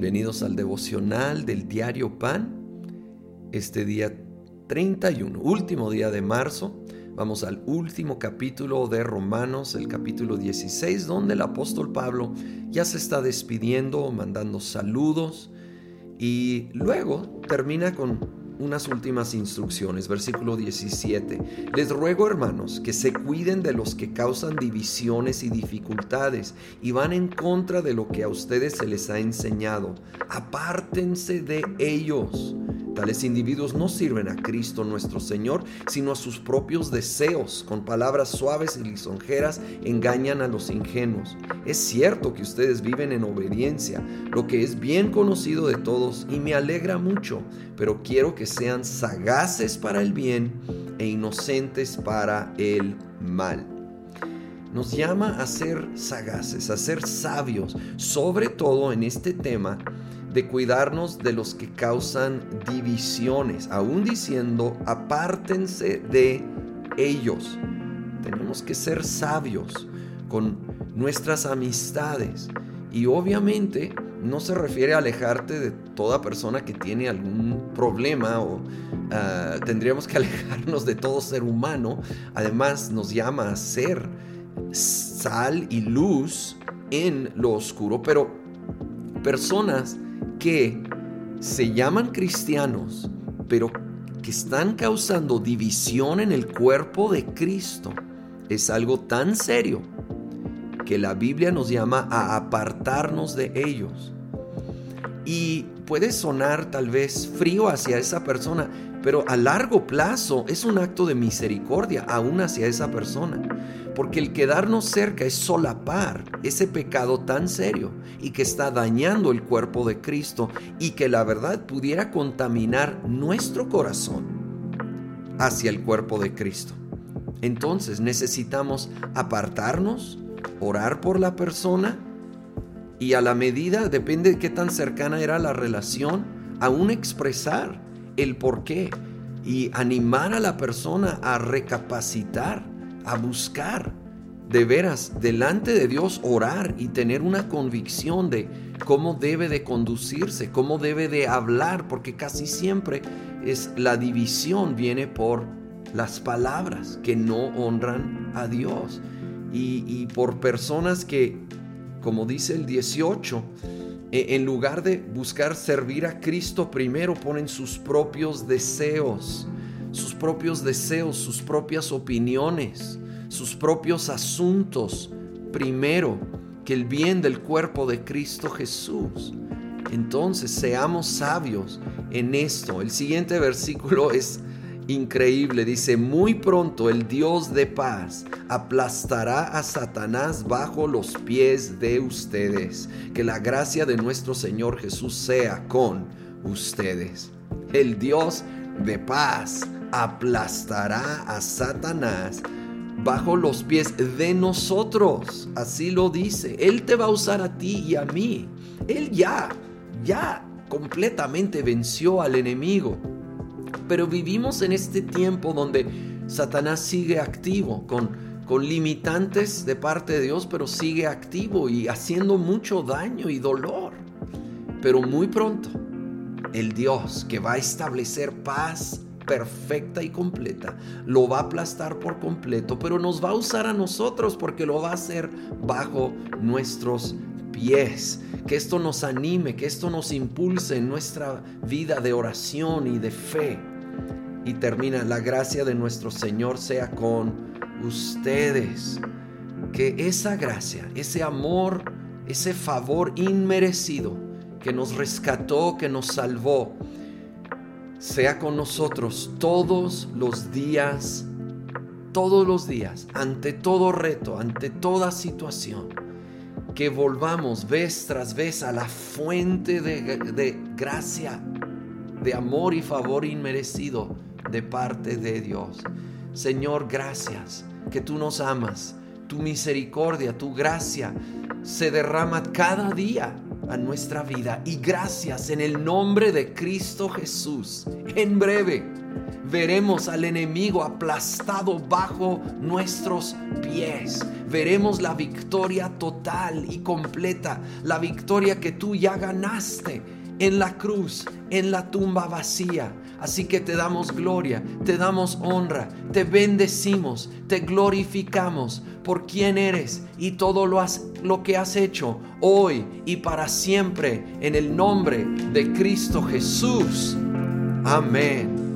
Bienvenidos al devocional del diario Pan. Este día 31, último día de marzo, vamos al último capítulo de Romanos, el capítulo 16, donde el apóstol Pablo ya se está despidiendo, mandando saludos y luego termina con unas últimas instrucciones, versículo 17. Les ruego, hermanos, que se cuiden de los que causan divisiones y dificultades y van en contra de lo que a ustedes se les ha enseñado. Apártense de ellos Tales individuos no sirven a Cristo nuestro Señor, sino a sus propios deseos. Con palabras suaves y lisonjeras engañan a los ingenuos. Es cierto que ustedes viven en obediencia, lo que es bien conocido de todos y me alegra mucho, pero quiero que sean sagaces para el bien e inocentes para el mal nos llama a ser sagaces, a ser sabios, sobre todo en este tema de cuidarnos de los que causan divisiones, aún diciendo, apártense de ellos. Tenemos que ser sabios con nuestras amistades y obviamente no se refiere a alejarte de toda persona que tiene algún problema o ah, tendríamos que alejarnos de todo ser humano. Además nos llama a ser sal y luz en lo oscuro, pero personas que se llaman cristianos, pero que están causando división en el cuerpo de Cristo, es algo tan serio que la Biblia nos llama a apartarnos de ellos. Y puede sonar tal vez frío hacia esa persona, pero a largo plazo es un acto de misericordia aún hacia esa persona. Porque el quedarnos cerca es solapar ese pecado tan serio y que está dañando el cuerpo de Cristo y que la verdad pudiera contaminar nuestro corazón hacia el cuerpo de Cristo. Entonces necesitamos apartarnos, orar por la persona y a la medida, depende de qué tan cercana era la relación, aún expresar el por qué y animar a la persona a recapacitar, a buscar de veras delante de Dios orar y tener una convicción de cómo debe de conducirse, cómo debe de hablar, porque casi siempre es la división viene por las palabras que no honran a Dios. Y, y por personas que, como dice el 18, e, en lugar de buscar servir a Cristo primero, ponen sus propios deseos, sus propios deseos, sus propias opiniones, sus propios asuntos primero que el bien del cuerpo de Cristo Jesús. Entonces seamos sabios en esto. El siguiente versículo es increíble. Dice, muy pronto el Dios de paz aplastará a Satanás bajo los pies de ustedes. Que la gracia de nuestro Señor Jesús sea con ustedes. El Dios de paz aplastará a Satanás bajo los pies de nosotros. Así lo dice. Él te va a usar a ti y a mí. Él ya, ya completamente venció al enemigo. Pero vivimos en este tiempo donde Satanás sigue activo, con, con limitantes de parte de Dios, pero sigue activo y haciendo mucho daño y dolor. Pero muy pronto, el Dios que va a establecer paz perfecta y completa, lo va a aplastar por completo, pero nos va a usar a nosotros porque lo va a hacer bajo nuestros pies. Que esto nos anime, que esto nos impulse en nuestra vida de oración y de fe y termina, la gracia de nuestro Señor sea con ustedes. Que esa gracia, ese amor, ese favor inmerecido que nos rescató, que nos salvó, sea con nosotros todos los días, todos los días, ante todo reto, ante toda situación. Que volvamos vez tras vez a la fuente de, de gracia, de amor y favor inmerecido de parte de Dios. Señor, gracias que tú nos amas. Tu misericordia, tu gracia se derrama cada día a nuestra vida. Y gracias en el nombre de Cristo Jesús. En breve veremos al enemigo aplastado bajo nuestros pies. Veremos la victoria total y completa, la victoria que tú ya ganaste en la cruz, en la tumba vacía. Así que te damos gloria, te damos honra, te bendecimos, te glorificamos por quien eres y todo lo, lo que has hecho hoy y para siempre en el nombre de Cristo Jesús. Amén.